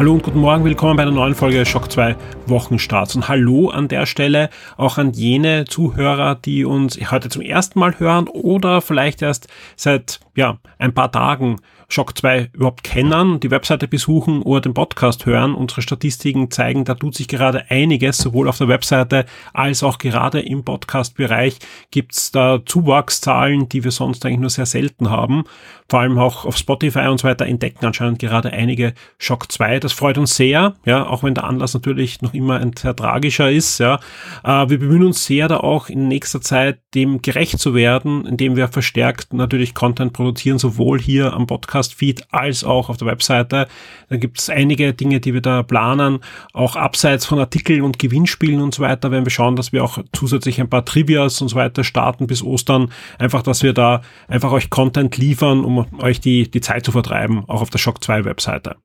Hallo und guten Morgen, willkommen bei einer neuen Folge Schock 2 Wochenstarts. Und hallo an der Stelle auch an jene Zuhörer, die uns heute zum ersten Mal hören oder vielleicht erst seit ja, ein paar Tagen Shock 2 überhaupt kennen, die Webseite besuchen oder den Podcast hören. Unsere Statistiken zeigen, da tut sich gerade einiges, sowohl auf der Webseite als auch gerade im Podcast-Bereich gibt's da Zuwachszahlen, die wir sonst eigentlich nur sehr selten haben. Vor allem auch auf Spotify und so weiter entdecken anscheinend gerade einige Shock 2. Das freut uns sehr, ja, auch wenn der Anlass natürlich noch immer ein sehr tragischer ist, ja. Äh, wir bemühen uns sehr, da auch in nächster Zeit dem gerecht zu werden, indem wir verstärkt natürlich Content produzieren, sowohl hier am Podcast Podcast-Feed als auch auf der Webseite. Da gibt es einige Dinge, die wir da planen, auch abseits von Artikeln und Gewinnspielen und so weiter, wenn wir schauen, dass wir auch zusätzlich ein paar Trivias und so weiter starten bis Ostern. Einfach, dass wir da einfach euch Content liefern, um euch die, die Zeit zu vertreiben, auch auf der Shock 2 Webseite.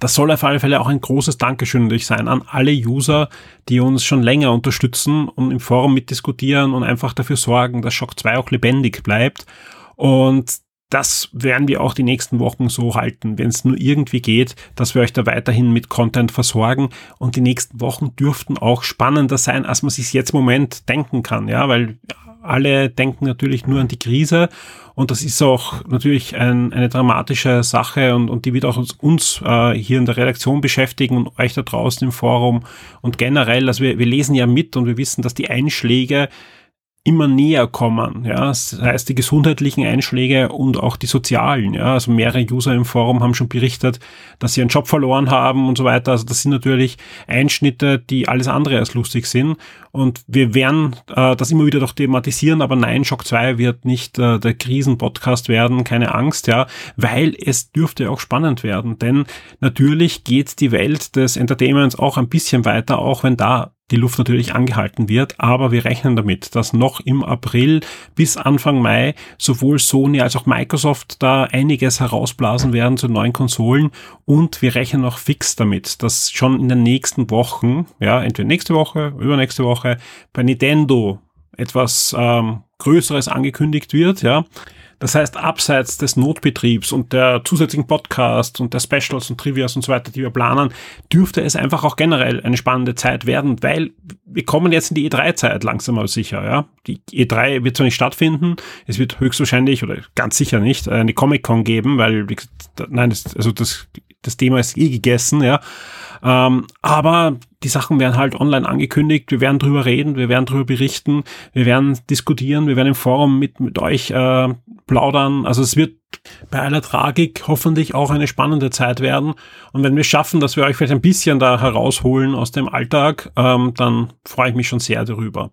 Das soll auf alle Fälle auch ein großes Dankeschön natürlich sein an alle User, die uns schon länger unterstützen und im Forum mitdiskutieren und einfach dafür sorgen, dass Shock 2 auch lebendig bleibt. Und das werden wir auch die nächsten Wochen so halten, wenn es nur irgendwie geht, dass wir euch da weiterhin mit Content versorgen. Und die nächsten Wochen dürften auch spannender sein, als man sich jetzt im Moment denken kann, ja, weil alle denken natürlich nur an die Krise. Und das ist auch natürlich ein, eine dramatische Sache und, und die wird auch uns, uns äh, hier in der Redaktion beschäftigen und euch da draußen im Forum. Und generell, also wir, wir lesen ja mit und wir wissen, dass die Einschläge immer näher kommen. Ja, das heißt, die gesundheitlichen Einschläge und auch die sozialen. Ja, also mehrere User im Forum haben schon berichtet, dass sie einen Job verloren haben und so weiter. Also das sind natürlich Einschnitte, die alles andere als lustig sind. Und wir werden äh, das immer wieder doch thematisieren, aber nein, Shock 2 wird nicht äh, der Krisenpodcast werden, keine Angst, ja, weil es dürfte auch spannend werden. Denn natürlich geht die Welt des Entertainments auch ein bisschen weiter, auch wenn da die Luft natürlich angehalten wird, aber wir rechnen damit, dass noch im April bis Anfang Mai sowohl Sony als auch Microsoft da einiges herausblasen werden zu neuen Konsolen. Und wir rechnen auch fix damit, dass schon in den nächsten Wochen, ja, entweder nächste Woche, übernächste Woche bei Nintendo etwas ähm, Größeres angekündigt wird, ja. Das heißt, abseits des Notbetriebs und der zusätzlichen Podcasts und der Specials und Trivias und so weiter, die wir planen, dürfte es einfach auch generell eine spannende Zeit werden, weil wir kommen jetzt in die E3-Zeit langsam aber sicher, ja. Die E3 wird zwar nicht stattfinden, es wird höchstwahrscheinlich oder ganz sicher nicht eine Comic-Con geben, weil, nein, also das, das Thema ist eh gegessen, ja. Ähm, aber die Sachen werden halt online angekündigt, wir werden drüber reden, wir werden drüber berichten, wir werden diskutieren, wir werden im Forum mit, mit euch äh, plaudern. Also es wird bei aller Tragik hoffentlich auch eine spannende Zeit werden. Und wenn wir schaffen, dass wir euch vielleicht ein bisschen da herausholen aus dem Alltag, ähm, dann freue ich mich schon sehr darüber.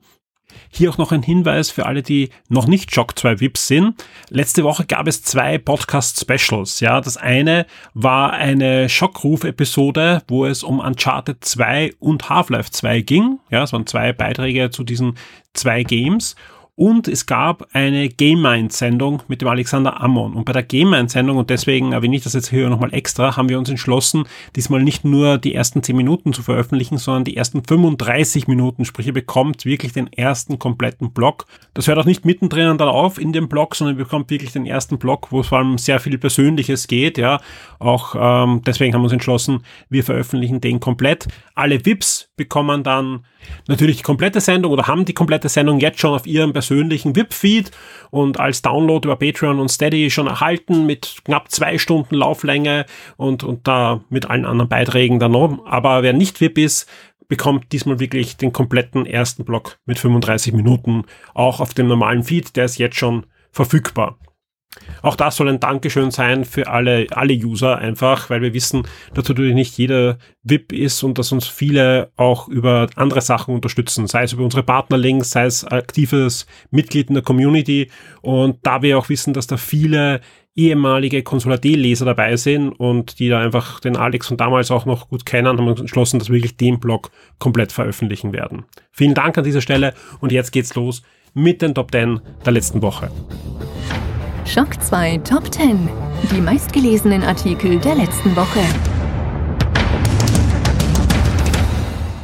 Hier auch noch ein Hinweis für alle, die noch nicht Shock 2 VIPs sind. Letzte Woche gab es zwei Podcast-Specials. Ja, das eine war eine Schockruf-Episode, wo es um Uncharted 2 und Half-Life 2 ging. Ja, es waren zwei Beiträge zu diesen zwei Games. Und es gab eine Game Mind Sendung mit dem Alexander Ammon. Und bei der Game Mind Sendung, und deswegen erwähne ich das jetzt hier nochmal extra, haben wir uns entschlossen, diesmal nicht nur die ersten 10 Minuten zu veröffentlichen, sondern die ersten 35 Minuten. Sprich, ihr bekommt wirklich den ersten kompletten Block. Das hört auch nicht mittendrin dann auf in dem Block, sondern ihr bekommt wirklich den ersten Block, wo es vor allem sehr viel Persönliches geht. Ja, auch ähm, deswegen haben wir uns entschlossen, wir veröffentlichen den komplett. Alle VIPs bekommen dann natürlich die komplette Sendung oder haben die komplette Sendung jetzt schon auf ihrem persönlichen VIP-Feed und als Download über Patreon und Steady schon erhalten mit knapp zwei Stunden Lauflänge und, und da mit allen anderen Beiträgen dann noch. Aber wer nicht VIP ist, bekommt diesmal wirklich den kompletten ersten Block mit 35 Minuten auch auf dem normalen Feed. Der ist jetzt schon verfügbar. Auch das soll ein Dankeschön sein für alle, alle User einfach, weil wir wissen, dass natürlich nicht jeder VIP ist und dass uns viele auch über andere Sachen unterstützen, sei es über unsere Partnerlinks, sei es aktives Mitglied in der Community und da wir auch wissen, dass da viele ehemalige Consola D-Leser dabei sind und die da einfach den Alex von damals auch noch gut kennen, haben wir entschlossen, dass wir wirklich den Blog komplett veröffentlichen werden. Vielen Dank an dieser Stelle und jetzt geht's los mit den Top 10 der letzten Woche. Schock 2 Top 10. Die meistgelesenen Artikel der letzten Woche.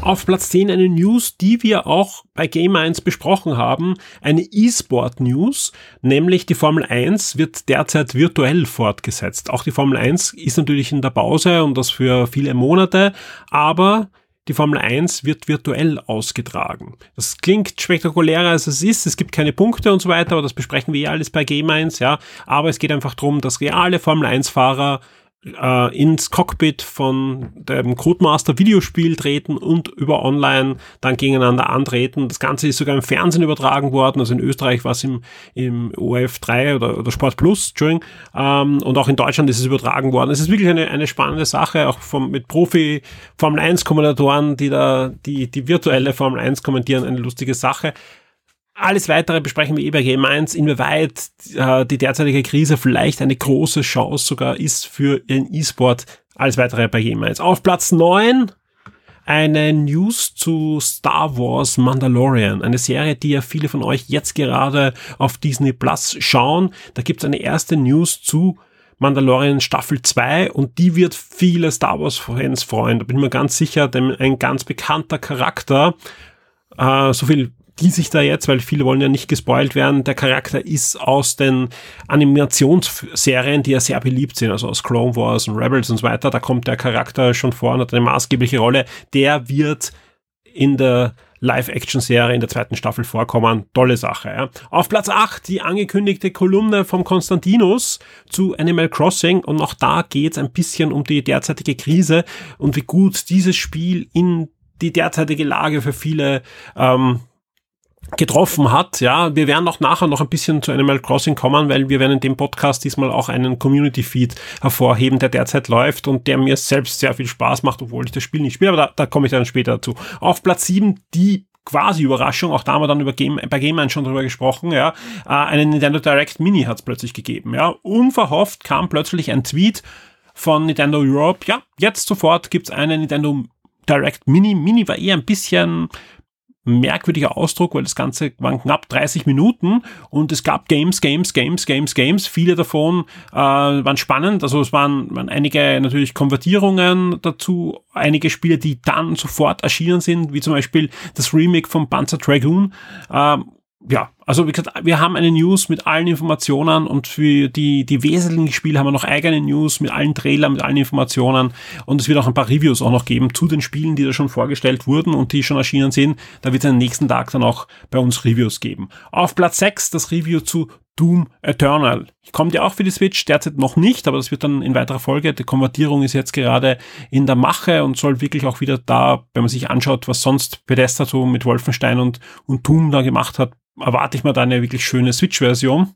Auf Platz 10 eine News, die wir auch bei Game 1 besprochen haben. Eine E-Sport-News, nämlich die Formel 1 wird derzeit virtuell fortgesetzt. Auch die Formel 1 ist natürlich in der Pause und das für viele Monate, aber die Formel 1 wird virtuell ausgetragen. Das klingt spektakulärer als es ist. Es gibt keine Punkte und so weiter, aber das besprechen wir ja alles bei Game 1, ja. Aber es geht einfach darum, dass reale Formel 1 Fahrer äh, ins Cockpit von dem Codemaster Videospiel treten und über online dann gegeneinander antreten. Das Ganze ist sogar im Fernsehen übertragen worden, also in Österreich war es im, im OF 3 oder, oder Sport Plus, Entschuldigung, ähm, und auch in Deutschland ist es übertragen worden. Es ist wirklich eine, eine spannende Sache, auch vom, mit Profi Formel 1 Kommentatoren, die da die, die virtuelle Formel 1 kommentieren, eine lustige Sache. Alles weitere besprechen wir eh bei Game 1, inwieweit äh, die derzeitige Krise vielleicht eine große Chance sogar ist für den E-Sport. Alles weitere bei Game 1. Auf Platz 9 eine News zu Star Wars Mandalorian, eine Serie, die ja viele von euch jetzt gerade auf Disney Plus schauen. Da gibt's eine erste News zu Mandalorian Staffel 2 und die wird viele Star Wars Fans freuen. Da bin ich mir ganz sicher, denn ein ganz bekannter Charakter, äh, so viel die sich da jetzt, weil viele wollen ja nicht gespoilt werden, der Charakter ist aus den Animationsserien, die ja sehr beliebt sind, also aus Clone Wars und Rebels und so weiter, da kommt der Charakter schon vor und hat eine maßgebliche Rolle. Der wird in der Live-Action-Serie in der zweiten Staffel vorkommen. Tolle Sache. Ja. Auf Platz 8 die angekündigte Kolumne vom Konstantinus zu Animal Crossing und auch da geht es ein bisschen um die derzeitige Krise und wie gut dieses Spiel in die derzeitige Lage für viele ähm, getroffen hat. Ja, wir werden auch nachher noch ein bisschen zu Animal Crossing kommen, weil wir werden in dem Podcast diesmal auch einen Community Feed hervorheben, der derzeit läuft und der mir selbst sehr viel Spaß macht, obwohl ich das Spiel nicht spiele, aber da, da komme ich dann später dazu. Auf Platz 7 die quasi Überraschung, auch da haben wir dann über Game, bei Game 1 schon drüber gesprochen, ja, äh, einen Nintendo Direct Mini hat es plötzlich gegeben, ja. Unverhofft kam plötzlich ein Tweet von Nintendo Europe, ja, jetzt sofort gibt's einen Nintendo Direct Mini. Mini war eher ein bisschen merkwürdiger Ausdruck, weil das Ganze waren knapp 30 Minuten und es gab Games, Games, Games, Games, Games. Viele davon äh, waren spannend. Also es waren, waren einige natürlich Konvertierungen dazu, einige Spiele, die dann sofort erschienen sind, wie zum Beispiel das Remake von Panzer Dragoon. Ähm, ja, also wie gesagt, wir haben eine News mit allen Informationen und für die, die wesentlichen Spiele haben wir noch eigene News mit allen Trailern, mit allen Informationen und es wird auch ein paar Reviews auch noch geben zu den Spielen, die da schon vorgestellt wurden und die schon erschienen sind. Da wird es am nächsten Tag dann auch bei uns Reviews geben. Auf Platz 6 das Review zu Doom Eternal. Kommt ja auch für die Switch, derzeit noch nicht, aber das wird dann in weiterer Folge. Die Konvertierung ist jetzt gerade in der Mache und soll wirklich auch wieder da, wenn man sich anschaut, was sonst Bethesda so mit Wolfenstein und, und Doom da gemacht hat, erwarte ich mir da eine wirklich schöne Switch-Version.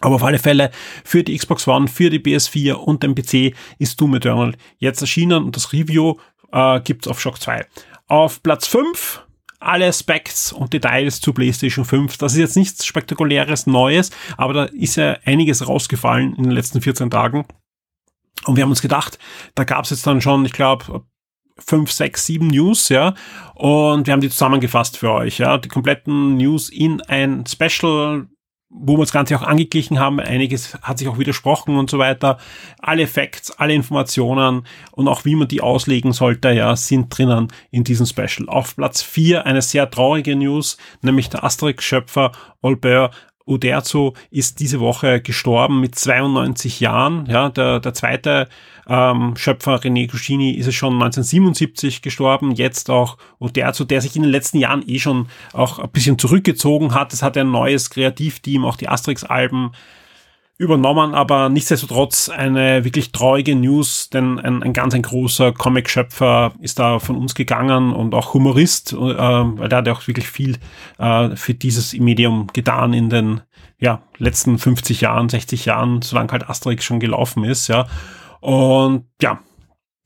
Aber auf alle Fälle für die Xbox One, für die PS4 und den PC ist Doom Eternal jetzt erschienen und das Review äh, gibt's auf Shock 2. Auf Platz 5 alle Specs und Details zu PlayStation 5. Das ist jetzt nichts spektakuläres Neues, aber da ist ja einiges rausgefallen in den letzten 14 Tagen. Und wir haben uns gedacht, da gab's jetzt dann schon, ich glaube, fünf, sechs, sieben News, ja. Und wir haben die zusammengefasst für euch, ja. Die kompletten News in ein Special, wo wir das Ganze auch angeglichen haben. Einiges hat sich auch widersprochen und so weiter. Alle Facts, alle Informationen und auch wie man die auslegen sollte, ja, sind drinnen in diesem Special. Auf Platz vier eine sehr traurige News, nämlich der Asterix-Schöpfer Albert Uderzo ist diese Woche gestorben mit 92 Jahren. Ja, der, der zweite ähm, Schöpfer René Goscinny ist es schon 1977 gestorben. Jetzt auch Uderzo, der sich in den letzten Jahren eh schon auch ein bisschen zurückgezogen hat. Es hat ein neues Kreativteam, auch die Asterix-Alben übernommen, aber nichtsdestotrotz eine wirklich traurige News, denn ein, ein ganz ein großer Comic-Schöpfer ist da von uns gegangen und auch Humorist, äh, weil der hat ja auch wirklich viel äh, für dieses Medium getan in den ja, letzten 50 Jahren, 60 Jahren, solange halt Asterix schon gelaufen ist, ja. Und ja,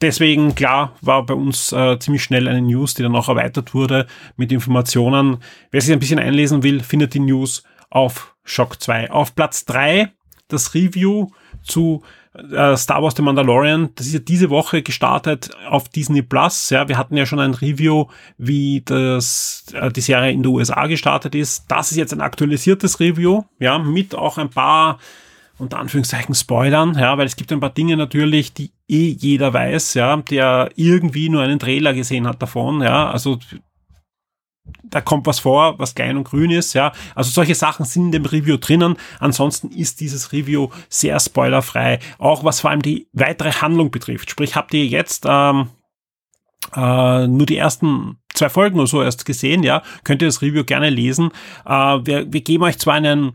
deswegen, klar, war bei uns äh, ziemlich schnell eine News, die dann auch erweitert wurde mit Informationen. Wer sich ein bisschen einlesen will, findet die News auf Shock 2. Auf Platz 3 das Review zu äh, Star Wars The Mandalorian. Das ist ja diese Woche gestartet auf Disney Plus. Ja, wir hatten ja schon ein Review, wie das, äh, die Serie in den USA gestartet ist. Das ist jetzt ein aktualisiertes Review, ja, mit auch ein paar unter Anführungszeichen Spoilern, ja, weil es gibt ein paar Dinge natürlich, die eh jeder weiß, ja, der irgendwie nur einen Trailer gesehen hat davon, ja, also da kommt was vor, was klein und grün ist, ja. Also solche Sachen sind in dem Review drinnen. Ansonsten ist dieses Review sehr spoilerfrei, auch was vor allem die weitere Handlung betrifft. Sprich, habt ihr jetzt ähm, äh, nur die ersten zwei Folgen oder so erst gesehen, ja, könnt ihr das Review gerne lesen. Äh, wir, wir geben euch zwar einen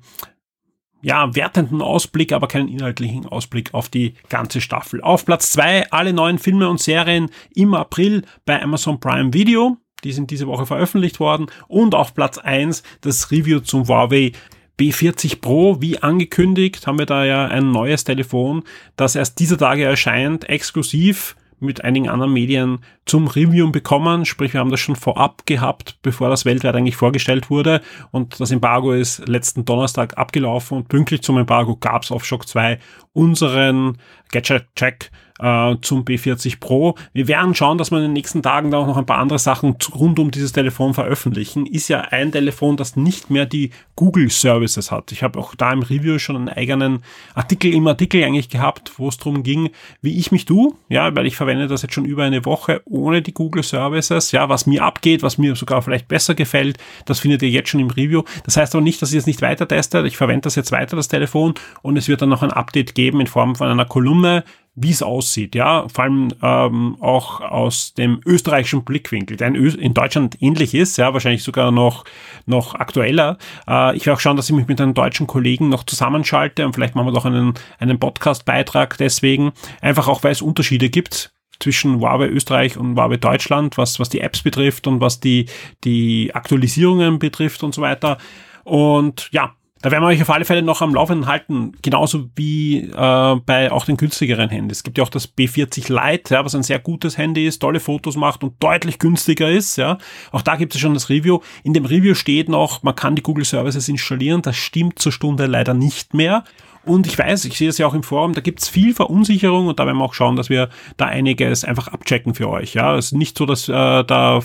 ja, wertenden Ausblick, aber keinen inhaltlichen Ausblick auf die ganze Staffel. Auf Platz zwei alle neuen Filme und Serien im April bei Amazon Prime Video. Die sind diese Woche veröffentlicht worden. Und auf Platz eins das Review zum Huawei B40 Pro, wie angekündigt, haben wir da ja ein neues Telefon, das erst dieser Tage erscheint, exklusiv mit einigen anderen Medien zum Review bekommen. Sprich, wir haben das schon vorab gehabt, bevor das weltweit eigentlich vorgestellt wurde. Und das Embargo ist letzten Donnerstag abgelaufen und pünktlich zum Embargo gab es auf Shock 2 unseren Gadget-Check äh, zum B40 Pro. Wir werden schauen, dass wir in den nächsten Tagen da auch noch ein paar andere Sachen rund um dieses Telefon veröffentlichen. Ist ja ein Telefon, das nicht mehr die Google Services hat. Ich habe auch da im Review schon einen eigenen Artikel im Artikel eigentlich gehabt, wo es darum ging, wie ich mich tue. Ja, weil ich verwende das jetzt schon über eine Woche ohne die Google Services. Ja, was mir abgeht, was mir sogar vielleicht besser gefällt, das findet ihr jetzt schon im Review. Das heißt aber nicht, dass ich es nicht weiter teste. Ich verwende das jetzt weiter, das Telefon, und es wird dann noch ein Update geben in Form von einer Kolumne, wie es aussieht, ja, vor allem ähm, auch aus dem österreichischen Blickwinkel, der in Deutschland ähnlich ist, ja, wahrscheinlich sogar noch noch aktueller. Äh, ich werde auch schauen, dass ich mich mit einem deutschen Kollegen noch zusammenschalte und vielleicht machen wir doch einen einen Podcast-Beitrag deswegen, einfach auch weil es Unterschiede gibt zwischen Huawei Österreich und Huawei Deutschland, was was die Apps betrifft und was die die Aktualisierungen betrifft und so weiter. Und ja, da werden wir euch auf alle Fälle noch am Laufenden halten, genauso wie äh, bei auch den günstigeren Handys. Es gibt ja auch das B40 Lite, ja, was ein sehr gutes Handy ist, tolle Fotos macht und deutlich günstiger ist. Ja. Auch da gibt es schon das Review. In dem Review steht noch, man kann die Google Services installieren. Das stimmt zur Stunde leider nicht mehr. Und ich weiß, ich sehe es ja auch im Forum, da gibt es viel Verunsicherung und da werden wir auch schauen, dass wir da einiges einfach abchecken für euch. Ja, es ist nicht so, dass äh, da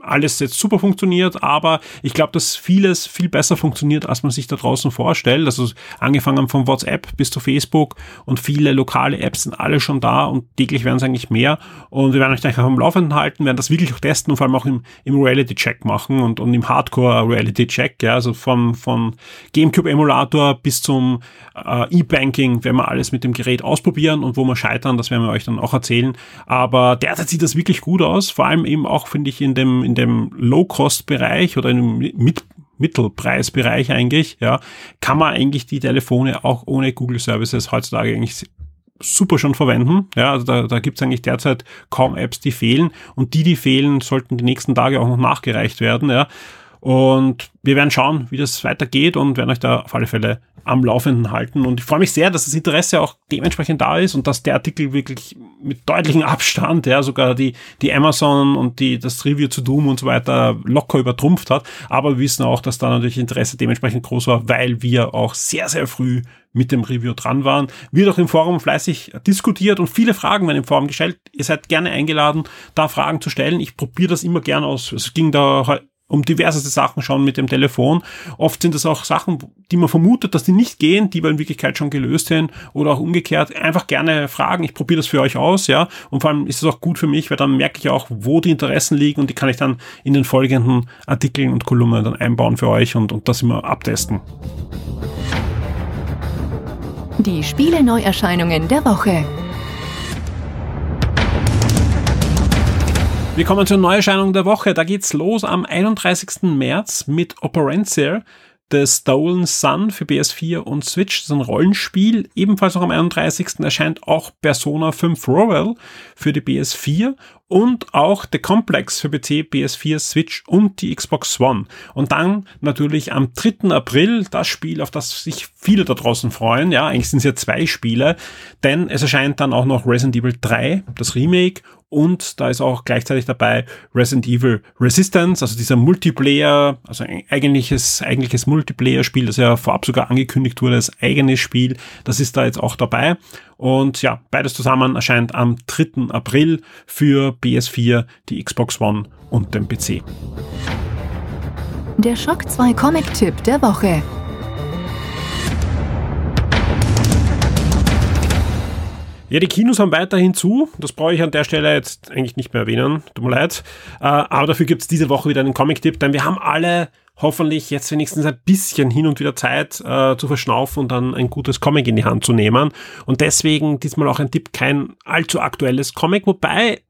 alles jetzt super funktioniert, aber ich glaube, dass vieles viel besser funktioniert, als man sich da draußen vorstellt. Also angefangen von WhatsApp bis zu Facebook und viele lokale Apps sind alle schon da und täglich werden es eigentlich mehr. Und wir werden euch gleich auch am Laufenden halten, werden das wirklich auch testen und vor allem auch im, im Reality-Check machen und, und im Hardcore-Reality-Check, ja, also von, von GameCube-Emulator bis zum äh, E-Banking werden wir alles mit dem Gerät ausprobieren und wo wir scheitern, das werden wir euch dann auch erzählen. Aber derzeit sieht das wirklich gut aus, vor allem eben auch, finde ich, in dem, in dem Low-Cost-Bereich oder im Mit Mittelpreisbereich eigentlich, ja, kann man eigentlich die Telefone auch ohne Google Services heutzutage eigentlich super schon verwenden. Ja, also da, da gibt es eigentlich derzeit kaum Apps, die fehlen. Und die, die fehlen, sollten die nächsten Tage auch noch nachgereicht werden. Ja. Und wir werden schauen, wie das weitergeht und werden euch da auf alle Fälle am Laufenden halten. Und ich freue mich sehr, dass das Interesse auch dementsprechend da ist und dass der Artikel wirklich mit deutlichem Abstand, ja, sogar die, die Amazon und die, das Review zu Doom und so weiter locker übertrumpft hat. Aber wir wissen auch, dass da natürlich Interesse dementsprechend groß war, weil wir auch sehr, sehr früh mit dem Review dran waren. Wird auch im Forum fleißig diskutiert und viele Fragen werden im Forum gestellt. Ihr seid gerne eingeladen, da Fragen zu stellen. Ich probiere das immer gerne aus. Es ging da um diverse Sachen schauen mit dem Telefon. Oft sind das auch Sachen, die man vermutet, dass die nicht gehen, die wir in Wirklichkeit schon gelöst sind oder auch umgekehrt. Einfach gerne fragen. Ich probiere das für euch aus, ja. Und vor allem ist es auch gut für mich, weil dann merke ich auch, wo die Interessen liegen und die kann ich dann in den folgenden Artikeln und Kolumnen dann einbauen für euch und, und das immer abtesten. Die Spiele Neuerscheinungen der Woche. Wir kommen zur Neuerscheinung der Woche. Da geht's los am 31. März mit Operancer, The Stolen Sun für PS4 und Switch. Das ist ein Rollenspiel. Ebenfalls noch am 31. erscheint auch Persona 5 Royal für die PS4 und auch The Complex für PC, PS4, Switch und die Xbox One. Und dann natürlich am 3. April das Spiel, auf das sich viele da draußen freuen. Ja, eigentlich sind es ja zwei Spiele, denn es erscheint dann auch noch Resident Evil 3, das Remake und da ist auch gleichzeitig dabei Resident Evil Resistance, also dieser Multiplayer, also ein eigentliches, eigentliches Multiplayer-Spiel, das ja vorab sogar angekündigt wurde als eigenes Spiel, das ist da jetzt auch dabei. Und ja, beides zusammen erscheint am 3. April für PS4, die Xbox One und den PC. Der Schock 2 Comic-Tipp der Woche. Ja, die Kinos haben weiterhin zu. Das brauche ich an der Stelle jetzt eigentlich nicht mehr erwähnen. Tut mir leid. Äh, aber dafür gibt es diese Woche wieder einen Comic-Tipp, denn wir haben alle hoffentlich jetzt wenigstens ein bisschen hin und wieder Zeit äh, zu verschnaufen und dann ein gutes Comic in die Hand zu nehmen. Und deswegen diesmal auch ein Tipp, kein allzu aktuelles Comic, wobei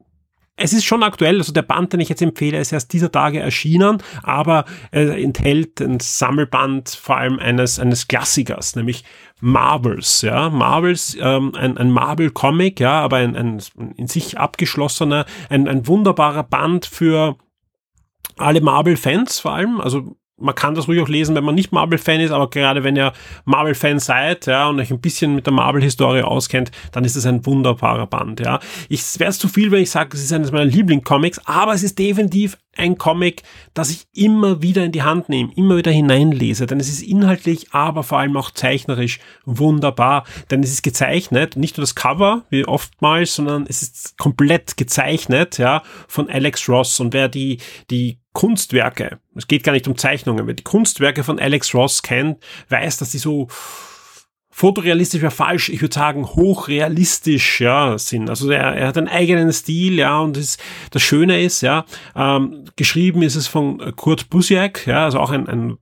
es ist schon aktuell, also der Band, den ich jetzt empfehle, ist erst dieser Tage erschienen, aber er enthält ein Sammelband vor allem eines, eines Klassikers, nämlich Marvels, ja, Marvels, ähm, ein, ein Marvel-Comic, ja, aber ein, ein in sich abgeschlossener, ein, ein wunderbarer Band für alle Marvel-Fans vor allem, also man kann das ruhig auch lesen, wenn man nicht Marvel-Fan ist, aber gerade wenn ihr Marvel-Fan seid, ja, und euch ein bisschen mit der Marvel-Historie auskennt, dann ist es ein wunderbarer Band, ja. Ich wäre es zu viel, wenn ich sage, es ist eines meiner Lieblingscomics, aber es ist definitiv ein Comic, das ich immer wieder in die Hand nehme, immer wieder hineinlese, denn es ist inhaltlich, aber vor allem auch zeichnerisch wunderbar, denn es ist gezeichnet, nicht nur das Cover, wie oftmals, sondern es ist komplett gezeichnet, ja, von Alex Ross und wer die, die Kunstwerke, es geht gar nicht um Zeichnungen, wer die Kunstwerke von Alex Ross kennt, weiß, dass die so fotorealistisch wäre falsch, ich würde sagen hochrealistisch ja, sind. Also er, er hat einen eigenen Stil, ja, und das, das Schöne ist, ja, ähm, geschrieben ist es von Kurt Busiek, ja, also auch ein, ein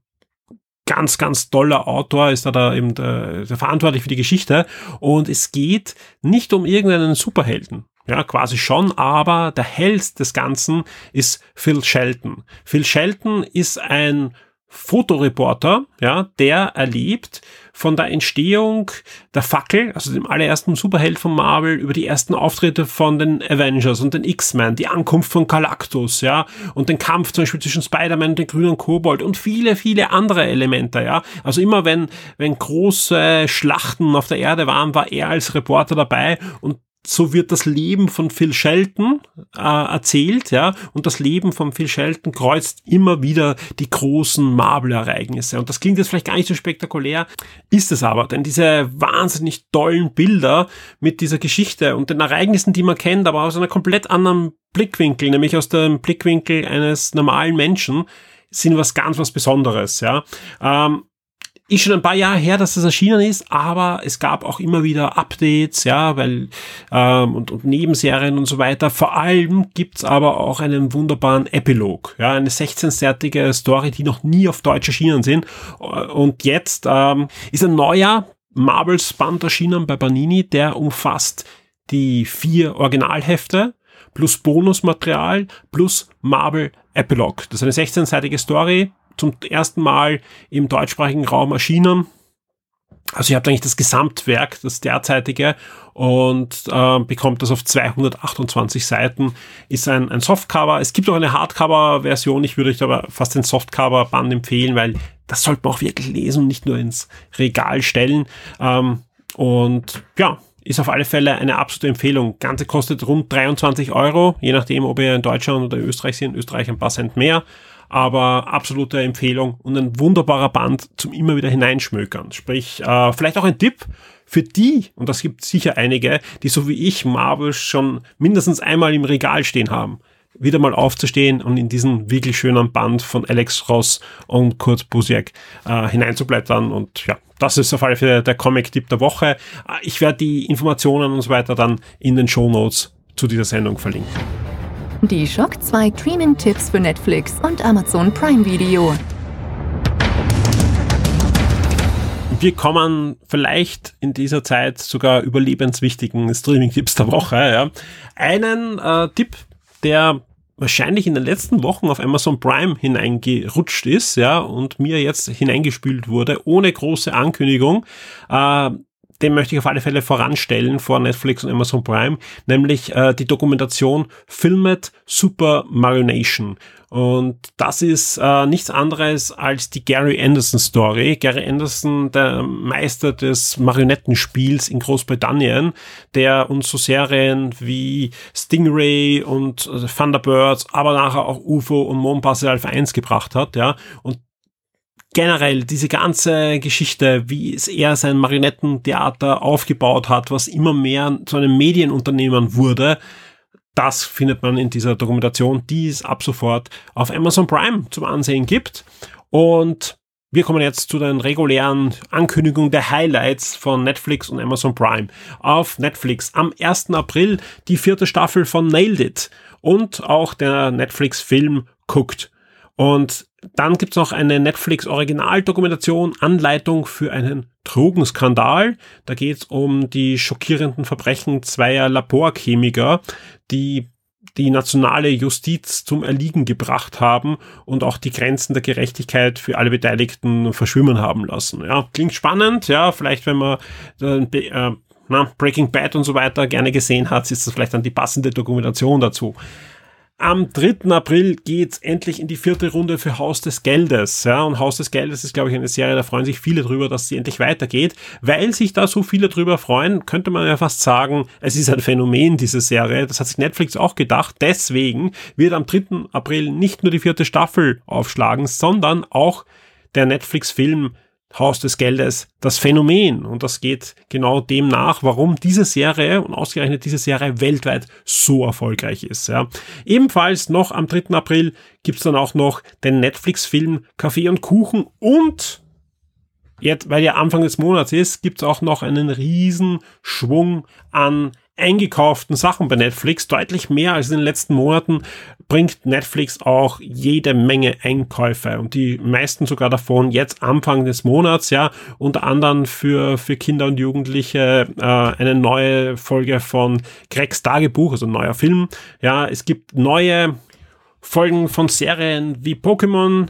ganz, ganz toller Autor, ist da, da eben der, der verantwortlich für die Geschichte. Und es geht nicht um irgendeinen Superhelden. Ja, quasi schon, aber der Held des Ganzen ist Phil Shelton. Phil Shelton ist ein Fotoreporter, ja, der erlebt von der Entstehung der Fackel, also dem allerersten Superheld von Marvel, über die ersten Auftritte von den Avengers und den X-Men, die Ankunft von Galactus, ja, und den Kampf zum Beispiel zwischen Spider-Man und den grünen Kobold und viele, viele andere Elemente, ja. Also immer wenn, wenn große Schlachten auf der Erde waren, war er als Reporter dabei und so wird das Leben von Phil Shelton äh, erzählt, ja, und das Leben von Phil Shelton kreuzt immer wieder die großen Marvel-Ereignisse. Und das klingt jetzt vielleicht gar nicht so spektakulär, ist es aber, denn diese wahnsinnig tollen Bilder mit dieser Geschichte und den Ereignissen, die man kennt, aber aus einer komplett anderen Blickwinkel, nämlich aus dem Blickwinkel eines normalen Menschen, sind was ganz was Besonderes, ja. Ähm, ist schon ein paar Jahre her, dass das erschienen ist, aber es gab auch immer wieder Updates, ja, weil ähm, und, und Nebenserien und so weiter. Vor allem gibt's aber auch einen wunderbaren Epilog, ja, eine 16-seitige Story, die noch nie auf Deutsch erschienen sind. Und jetzt ähm, ist ein neuer Marvels Band erschienen bei Panini, der umfasst die vier Originalhefte plus Bonusmaterial plus Marvel Epilog. Das ist eine 16-seitige Story, zum ersten Mal im deutschsprachigen Raum erschienen. Also ihr habt eigentlich das Gesamtwerk, das derzeitige, und äh, bekommt das auf 228 Seiten. Ist ein, ein Softcover. Es gibt auch eine Hardcover-Version. Ich würde euch aber fast den Softcover-Band empfehlen, weil das sollte man auch wirklich lesen und nicht nur ins Regal stellen. Ähm, und ja, ist auf alle Fälle eine absolute Empfehlung. Ganze kostet rund 23 Euro, je nachdem, ob ihr in Deutschland oder Österreich sind. Österreich ein paar Cent mehr aber absolute Empfehlung und ein wunderbarer Band zum immer wieder hineinschmökern. Sprich, äh, vielleicht auch ein Tipp für die, und das gibt sicher einige, die so wie ich Marvel schon mindestens einmal im Regal stehen haben, wieder mal aufzustehen und in diesen wirklich schönen Band von Alex Ross und Kurt Busiek äh, hineinzublättern. Und ja, das ist auf alle Fälle der Comic-Tipp der Woche. Ich werde die Informationen und so weiter dann in den Show Notes zu dieser Sendung verlinken. Die Shock 2 Streaming-Tipps für Netflix und Amazon Prime Video. Wir kommen vielleicht in dieser Zeit sogar überlebenswichtigen Streaming-Tipps der Woche. Ja. Einen äh, Tipp, der wahrscheinlich in den letzten Wochen auf Amazon Prime hineingerutscht ist, ja, und mir jetzt hineingespült wurde, ohne große Ankündigung. Äh, den möchte ich auf alle Fälle voranstellen vor Netflix und Amazon Prime, nämlich äh, die Dokumentation Filmed Super Mario Nation. Und das ist äh, nichts anderes als die Gary Anderson Story. Gary Anderson, der Meister des Marionettenspiels in Großbritannien, der uns so Serien wie Stingray und äh, Thunderbirds, aber nachher auch UFO und Moonbase Alpha 1 gebracht hat, ja. Und generell diese ganze Geschichte, wie er sein Marionettentheater aufgebaut hat, was immer mehr zu einem Medienunternehmen wurde, das findet man in dieser Dokumentation, die es ab sofort auf Amazon Prime zum Ansehen gibt. Und wir kommen jetzt zu den regulären Ankündigungen der Highlights von Netflix und Amazon Prime. Auf Netflix am 1. April die vierte Staffel von Nailed It und auch der Netflix-Film Cooked. Und dann gibt's noch eine Netflix-Originaldokumentation, Anleitung für einen Drogenskandal. Da geht's um die schockierenden Verbrechen zweier Laborchemiker, die die nationale Justiz zum Erliegen gebracht haben und auch die Grenzen der Gerechtigkeit für alle Beteiligten verschwimmen haben lassen. Ja, klingt spannend, ja, vielleicht wenn man äh, äh na, Breaking Bad und so weiter gerne gesehen hat, ist das vielleicht dann die passende Dokumentation dazu. Am 3. April geht's endlich in die vierte Runde für Haus des Geldes. Ja, und Haus des Geldes ist, glaube ich, eine Serie, da freuen sich viele drüber, dass sie endlich weitergeht. Weil sich da so viele drüber freuen, könnte man ja fast sagen, es ist ein Phänomen, diese Serie. Das hat sich Netflix auch gedacht. Deswegen wird am 3. April nicht nur die vierte Staffel aufschlagen, sondern auch der Netflix-Film Haus des Geldes das Phänomen. Und das geht genau dem nach, warum diese Serie und ausgerechnet diese Serie weltweit so erfolgreich ist. Ja. Ebenfalls noch am 3. April gibt's dann auch noch den Netflix-Film Kaffee und Kuchen und jetzt, weil ja Anfang des Monats ist, gibt's auch noch einen riesen Schwung an eingekauften Sachen bei Netflix, deutlich mehr als in den letzten Monaten, bringt Netflix auch jede Menge Einkäufe. Und die meisten sogar davon jetzt Anfang des Monats, ja, unter anderem für, für Kinder und Jugendliche äh, eine neue Folge von Gregs Tagebuch, also ein neuer Film, ja, es gibt neue Folgen von Serien wie Pokémon,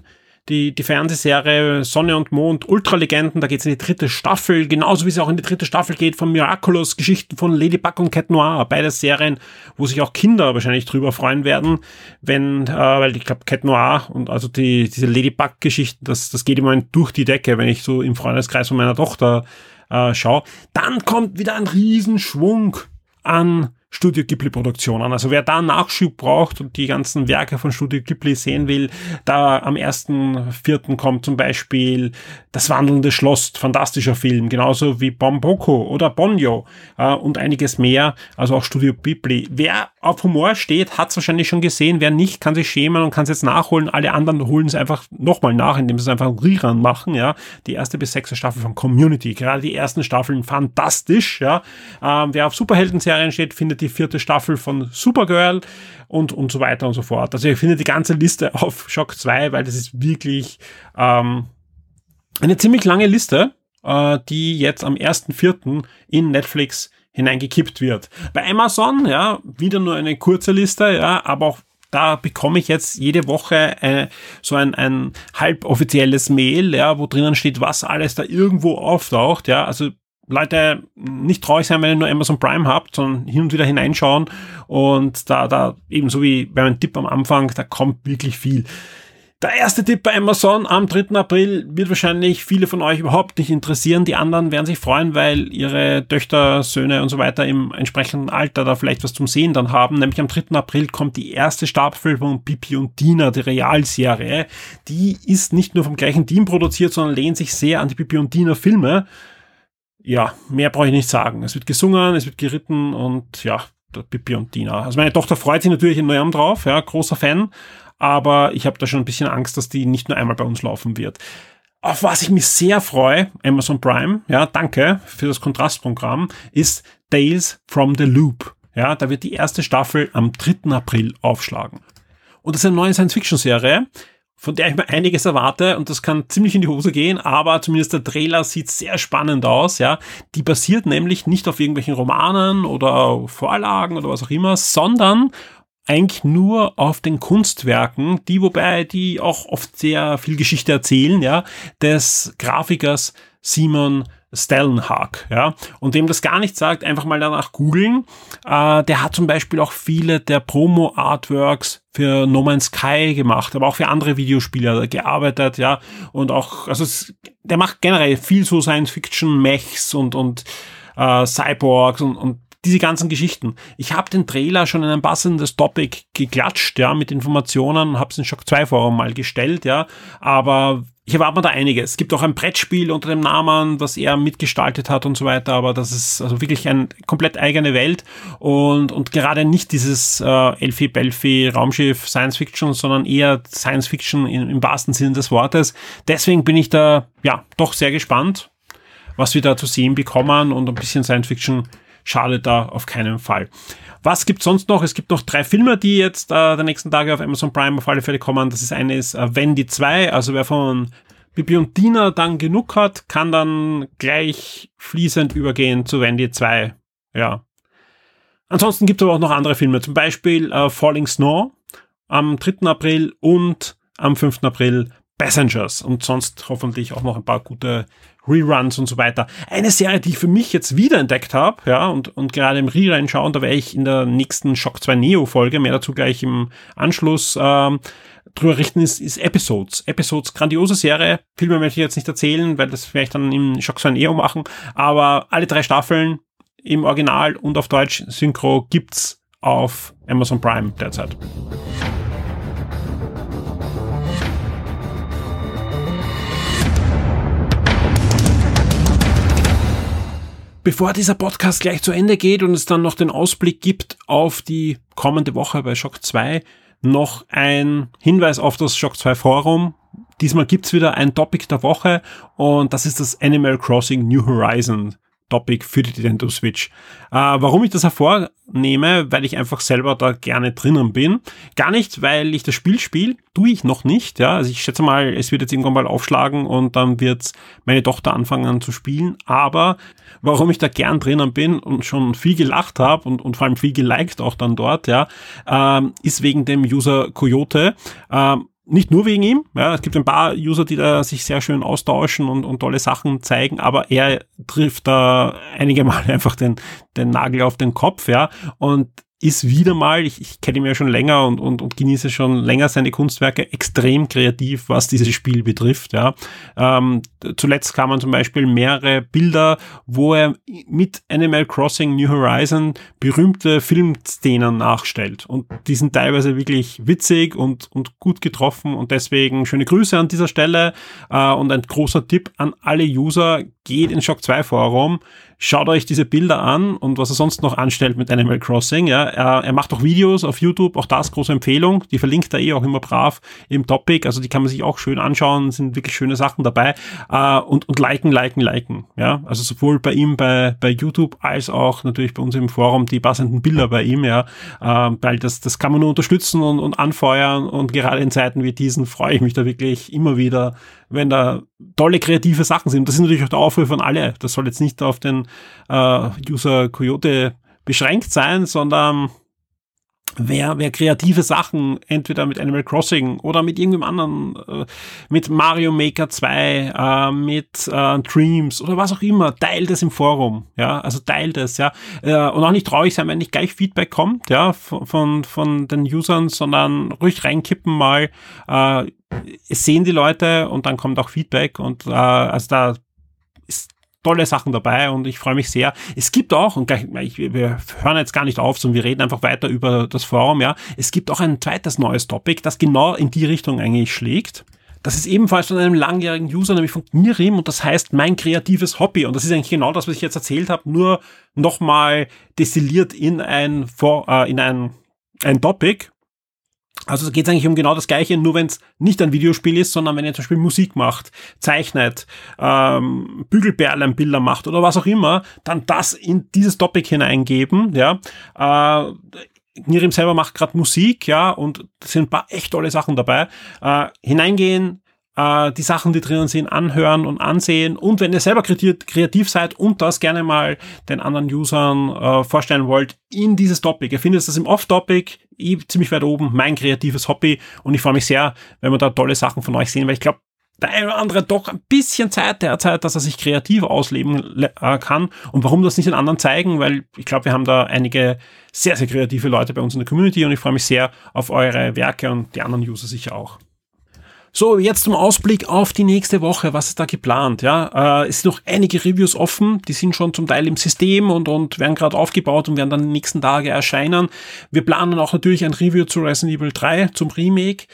die, die Fernsehserie Sonne und Mond, Ultralegenden, da geht's in die dritte Staffel, genauso wie es auch in die dritte Staffel geht von Miraculous, Geschichten von Ladybug und Cat Noir, beide Serien, wo sich auch Kinder wahrscheinlich drüber freuen werden, wenn, äh, weil ich glaube Cat Noir und also die, diese Ladybug-Geschichten, das, das geht immer durch die Decke, wenn ich so im Freundeskreis von meiner Tochter äh, schaue. Dann kommt wieder ein Riesenschwung an Studio Ghibli Produktionen. Also wer da Nachschub braucht und die ganzen Werke von Studio Ghibli sehen will, da am 1.4. kommt zum Beispiel Das wandelnde Schloss, fantastischer Film, genauso wie Bomboko oder Bonjo äh, und einiges mehr, also auch Studio Ghibli. Wer auf Humor steht, hat es wahrscheinlich schon gesehen, wer nicht, kann sich schämen und kann es jetzt nachholen. Alle anderen holen es einfach nochmal nach, indem sie es einfach einen Rerun machen, ja. Die erste bis sechste Staffel von Community, gerade die ersten Staffeln fantastisch, ja. Ähm, wer auf Superhelden-Serien steht, findet die vierte Staffel von Supergirl und, und so weiter und so fort. Also ich finde die ganze Liste auf Shock 2, weil das ist wirklich ähm, eine ziemlich lange Liste, äh, die jetzt am 1.4. in Netflix hineingekippt wird. Bei Amazon, ja, wieder nur eine kurze Liste, ja, aber auch da bekomme ich jetzt jede Woche äh, so ein, ein halboffizielles Mail, ja, wo drinnen steht, was alles da irgendwo auftaucht, ja, also Leute nicht traurig sein, wenn ihr nur Amazon Prime habt, sondern hin und wieder hineinschauen und da, da ebenso wie bei meinem Tipp am Anfang, da kommt wirklich viel. Der erste Tipp bei Amazon am 3. April wird wahrscheinlich viele von euch überhaupt nicht interessieren. Die anderen werden sich freuen, weil ihre Töchter, Söhne und so weiter im entsprechenden Alter da vielleicht was zum Sehen dann haben. Nämlich am 3. April kommt die erste Staffel von Bibi und Dina, die Realserie. Die ist nicht nur vom gleichen Team produziert, sondern lehnt sich sehr an die Bibi und Dina Filme ja, mehr brauche ich nicht sagen. Es wird gesungen, es wird geritten und ja, Pippi und Dina. Also meine Tochter freut sich natürlich enorm drauf, ja, großer Fan, aber ich habe da schon ein bisschen Angst, dass die nicht nur einmal bei uns laufen wird. Auf was ich mich sehr freue, Amazon Prime, ja, danke für das Kontrastprogramm, ist Tales from the Loop. Ja, da wird die erste Staffel am 3. April aufschlagen. Und das ist eine neue Science-Fiction-Serie, von der ich mir einiges erwarte und das kann ziemlich in die Hose gehen, aber zumindest der Trailer sieht sehr spannend aus, ja. Die basiert nämlich nicht auf irgendwelchen Romanen oder Vorlagen oder was auch immer, sondern eigentlich nur auf den Kunstwerken, die wobei die auch oft sehr viel Geschichte erzählen, ja, des Grafikers Simon Stellenhag, ja. Und dem das gar nicht sagt, einfach mal danach googeln. Äh, der hat zum Beispiel auch viele der Promo-Artworks für No Man's Sky gemacht, aber auch für andere Videospiele gearbeitet, ja. Und auch, also es, der macht generell viel so Science-Fiction-Mechs und, und äh, Cyborgs und, und diese ganzen Geschichten. Ich habe den Trailer schon in ein passendes Topic geklatscht, ja, mit Informationen, habe es in Shock 2 Forum mal gestellt, ja, aber ich erwarte mir da einiges. Es gibt auch ein Brettspiel unter dem Namen, was er mitgestaltet hat und so weiter, aber das ist also wirklich eine komplett eigene Welt und, und gerade nicht dieses äh, Elfie Belfi Raumschiff Science Fiction, sondern eher Science Fiction im, im wahrsten Sinne des Wortes. Deswegen bin ich da ja doch sehr gespannt, was wir da zu sehen bekommen und ein bisschen Science Fiction schadet da auf keinen Fall. Was gibt sonst noch? Es gibt noch drei Filme, die jetzt äh, der nächsten Tage auf Amazon Prime auf alle Fälle kommen. Das ist eine ist äh, Wendy 2, also wer von Bibi und Dina dann genug hat, kann dann gleich fließend übergehen zu Wendy 2. Ja. Ansonsten gibt es aber auch noch andere Filme, zum Beispiel äh, Falling Snow am 3. April und am 5. April Passengers und sonst hoffentlich auch noch ein paar gute Reruns und so weiter. Eine Serie, die ich für mich jetzt wiederentdeckt habe, ja, und, und gerade im Rerun schauen, da werde ich in der nächsten Shock 2 Neo Folge, mehr dazu gleich im Anschluss, ähm, drüber richten, ist, ist Episodes. Episodes, grandiose Serie. Filme möchte ich jetzt nicht erzählen, weil das vielleicht dann im Shock 2 Neo machen, aber alle drei Staffeln im Original und auf Deutsch Synchro gibt's auf Amazon Prime derzeit. Bevor dieser Podcast gleich zu Ende geht und es dann noch den Ausblick gibt auf die kommende Woche bei Shock 2, noch ein Hinweis auf das Shock 2 Forum. Diesmal gibt's wieder ein Topic der Woche und das ist das Animal Crossing New Horizon. Topic für die Nintendo Switch. Äh, warum ich das hervornehme, weil ich einfach selber da gerne drinnen bin. Gar nicht, weil ich das Spiel spiele, tue ich noch nicht. Ja, also ich schätze mal, es wird jetzt irgendwann mal aufschlagen und dann wird meine Tochter anfangen zu spielen. Aber warum ich da gern drinnen bin und schon viel gelacht habe und, und vor allem viel geliked auch dann dort, ja, ähm, ist wegen dem User Coyote. Ähm, nicht nur wegen ihm, ja, es gibt ein paar User, die da sich sehr schön austauschen und, und tolle Sachen zeigen, aber er trifft da einige Male einfach den, den Nagel auf den Kopf, ja, und ist wieder mal, ich, ich kenne ihn ja schon länger und, und, und genieße schon länger seine Kunstwerke, extrem kreativ, was dieses Spiel betrifft. Ja. Ähm, zuletzt kam man zum Beispiel mehrere Bilder, wo er mit Animal Crossing New Horizon berühmte Filmszenen nachstellt. Und die sind teilweise wirklich witzig und, und gut getroffen und deswegen schöne Grüße an dieser Stelle äh, und ein großer Tipp an alle User, geht ins Shock 2 Forum, Schaut euch diese Bilder an und was er sonst noch anstellt mit Animal Crossing. Ja, er, er macht auch Videos auf YouTube, auch das große Empfehlung. Die verlinkt er eh auch immer brav im Topic. Also die kann man sich auch schön anschauen, sind wirklich schöne Sachen dabei. Äh, und, und liken, liken, liken. Ja, also sowohl bei ihm bei, bei YouTube als auch natürlich bei uns im Forum die passenden Bilder bei ihm. Ja, äh, weil das, das kann man nur unterstützen und, und anfeuern. Und gerade in Zeiten wie diesen freue ich mich da wirklich immer wieder, wenn da tolle kreative Sachen sind. Das ist natürlich auch der Aufruf von alle. Das soll jetzt nicht auf den äh, User Coyote beschränkt sein, sondern wer, wer kreative Sachen entweder mit Animal Crossing oder mit irgendeinem anderen, äh, mit Mario Maker 2, äh, mit äh, Dreams oder was auch immer, teilt es im Forum, ja, also teilt es, ja, äh, und auch nicht traurig sein, wenn nicht gleich Feedback kommt, ja, von, von, von den Usern, sondern ruhig reinkippen mal, äh, es sehen die Leute und dann kommt auch Feedback und äh, also da tolle Sachen dabei und ich freue mich sehr. Es gibt auch, und gleich, wir hören jetzt gar nicht auf, sondern wir reden einfach weiter über das Forum, ja. Es gibt auch ein zweites neues Topic, das genau in die Richtung eigentlich schlägt. Das ist ebenfalls von einem langjährigen User, nämlich von Mirim, und das heißt mein kreatives Hobby. Und das ist eigentlich genau das, was ich jetzt erzählt habe, nur nochmal destilliert in ein, äh, in ein, ein Topic. Also geht es eigentlich um genau das Gleiche, nur wenn es nicht ein Videospiel ist, sondern wenn ihr zum Beispiel Musik macht, zeichnet, ähm, Bügelperlenbilder macht oder was auch immer, dann das in dieses Topic hineingeben, ja. Äh, Nirim selber macht gerade Musik, ja, und sind ein paar echt tolle Sachen dabei. Äh, hineingehen, äh, die Sachen, die drinnen sind, anhören und ansehen. Und wenn ihr selber kreativ seid und das gerne mal den anderen Usern äh, vorstellen wollt, in dieses Topic. Ihr findet das im Off-Topic, ziemlich weit oben, mein kreatives Hobby. Und ich freue mich sehr, wenn wir da tolle Sachen von euch sehen, weil ich glaube, der eine oder andere doch ein bisschen Zeit derzeit, dass er sich kreativ ausleben äh, kann. Und warum das nicht den anderen zeigen? Weil ich glaube, wir haben da einige sehr, sehr kreative Leute bei uns in der Community und ich freue mich sehr auf eure Werke und die anderen User sicher auch. So, jetzt zum Ausblick auf die nächste Woche. Was ist da geplant? Ja, äh, es sind noch einige Reviews offen. Die sind schon zum Teil im System und, und werden gerade aufgebaut und werden dann die nächsten Tage erscheinen. Wir planen auch natürlich ein Review zu Resident Evil 3, zum Remake.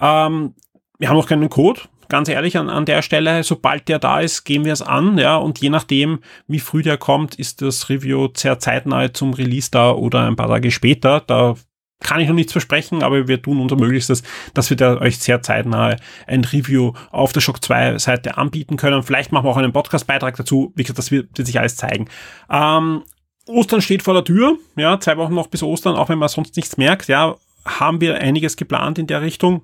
Ähm, wir haben noch keinen Code ganz ehrlich an, an der Stelle, sobald der da ist, gehen wir es an, ja, und je nachdem, wie früh der kommt, ist das Review sehr zeitnah zum Release da oder ein paar Tage später. Da kann ich noch nichts versprechen, aber wir tun unser Möglichstes, dass wir da euch sehr zeitnah ein Review auf der Shock 2 Seite anbieten können. Vielleicht machen wir auch einen Podcast-Beitrag dazu. Wie gesagt, das wird, sich alles zeigen. Ähm, Ostern steht vor der Tür. Ja, zwei Wochen noch bis Ostern, auch wenn man sonst nichts merkt. Ja, haben wir einiges geplant in der Richtung.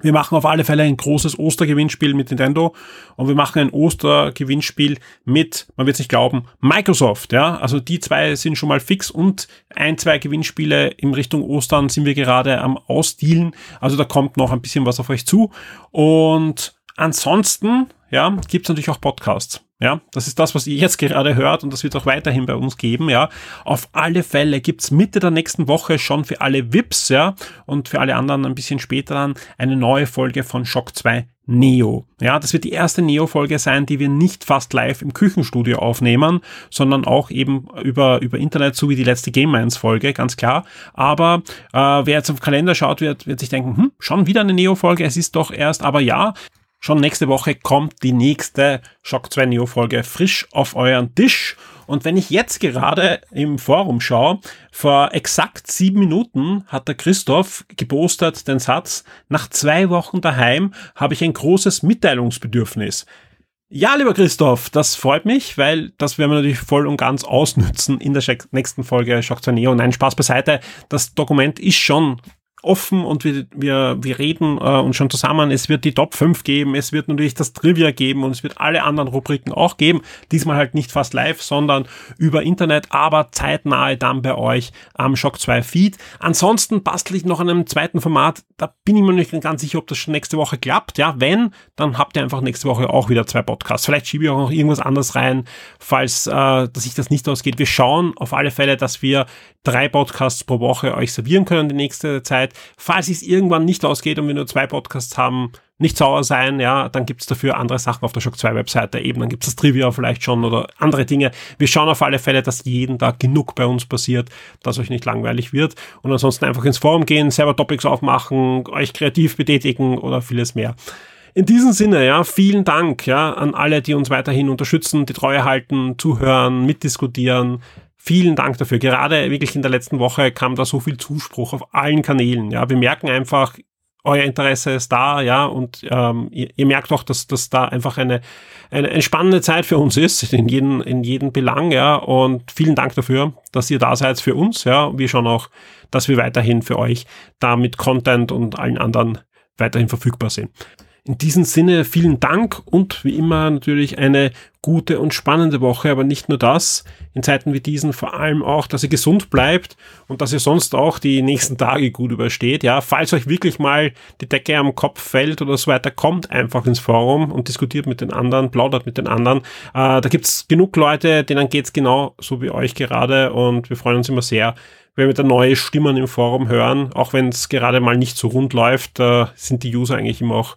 Wir machen auf alle Fälle ein großes Ostergewinnspiel mit Nintendo und wir machen ein Ostergewinnspiel mit, man wird es nicht glauben, Microsoft. Ja, also die zwei sind schon mal fix und ein, zwei Gewinnspiele in Richtung Ostern sind wir gerade am Ausdealen. Also da kommt noch ein bisschen was auf euch zu und ansonsten, ja, gibt's natürlich auch Podcasts. Ja, das ist das, was ihr jetzt gerade hört und das wird auch weiterhin bei uns geben, ja. Auf alle Fälle gibt's Mitte der nächsten Woche schon für alle VIPs, ja, und für alle anderen ein bisschen später dann eine neue Folge von Shock 2 Neo. Ja, das wird die erste Neo-Folge sein, die wir nicht fast live im Küchenstudio aufnehmen, sondern auch eben über, über Internet, so wie die letzte Game Minds Folge, ganz klar. Aber äh, wer jetzt auf den Kalender schaut, wird, wird sich denken, hm, schon wieder eine Neo-Folge, es ist doch erst, aber ja, Schon nächste Woche kommt die nächste Shock 2 Neo Folge frisch auf euren Tisch. Und wenn ich jetzt gerade im Forum schaue, vor exakt sieben Minuten hat der Christoph gepostet den Satz, nach zwei Wochen daheim habe ich ein großes Mitteilungsbedürfnis. Ja, lieber Christoph, das freut mich, weil das werden wir natürlich voll und ganz ausnützen in der nächsten Folge Shock 2 Neo. Nein, Spaß beiseite. Das Dokument ist schon offen und wir, wir, wir reden äh, uns schon zusammen. Es wird die Top 5 geben, es wird natürlich das Trivia geben und es wird alle anderen Rubriken auch geben. Diesmal halt nicht fast live, sondern über Internet, aber zeitnahe dann bei euch am Shock 2 Feed. Ansonsten bastel ich noch an einem zweiten Format. Da bin ich mir nicht ganz sicher, ob das schon nächste Woche klappt. Ja, wenn, dann habt ihr einfach nächste Woche auch wieder zwei Podcasts. Vielleicht schiebe ich auch noch irgendwas anderes rein, falls äh, dass sich das nicht ausgeht. Wir schauen auf alle Fälle, dass wir drei Podcasts pro Woche euch servieren können die nächste Zeit. Falls es irgendwann nicht ausgeht und wir nur zwei Podcasts haben, nicht sauer sein, ja, dann gibt's dafür andere Sachen auf der Shock 2 Webseite eben, dann gibt's das Trivia vielleicht schon oder andere Dinge. Wir schauen auf alle Fälle, dass jeden Tag genug bei uns passiert, dass euch nicht langweilig wird und ansonsten einfach ins Forum gehen, selber Topics aufmachen, euch kreativ betätigen oder vieles mehr. In diesem Sinne, ja, vielen Dank, ja, an alle, die uns weiterhin unterstützen, die Treue halten, zuhören, mitdiskutieren. Vielen Dank dafür. Gerade wirklich in der letzten Woche kam da so viel Zuspruch auf allen Kanälen. Ja, wir merken einfach, euer Interesse ist da, ja, und ähm, ihr, ihr merkt auch, dass das da einfach eine, eine, eine spannende Zeit für uns ist, in jedem, in jedem Belang, ja, und vielen Dank dafür, dass ihr da seid für uns, ja, wir schauen auch, dass wir weiterhin für euch da mit Content und allen anderen weiterhin verfügbar sind. In diesem Sinne vielen Dank und wie immer natürlich eine gute und spannende Woche, aber nicht nur das, in Zeiten wie diesen vor allem auch, dass ihr gesund bleibt und dass ihr sonst auch die nächsten Tage gut übersteht. Ja, falls euch wirklich mal die Decke am Kopf fällt oder so weiter, kommt einfach ins Forum und diskutiert mit den anderen, plaudert mit den anderen. Äh, da gibt's genug Leute, denen geht's genau so wie euch gerade und wir freuen uns immer sehr, wenn wir da neue Stimmen im Forum hören, auch wenn es gerade mal nicht so rund läuft, äh, sind die User eigentlich immer auch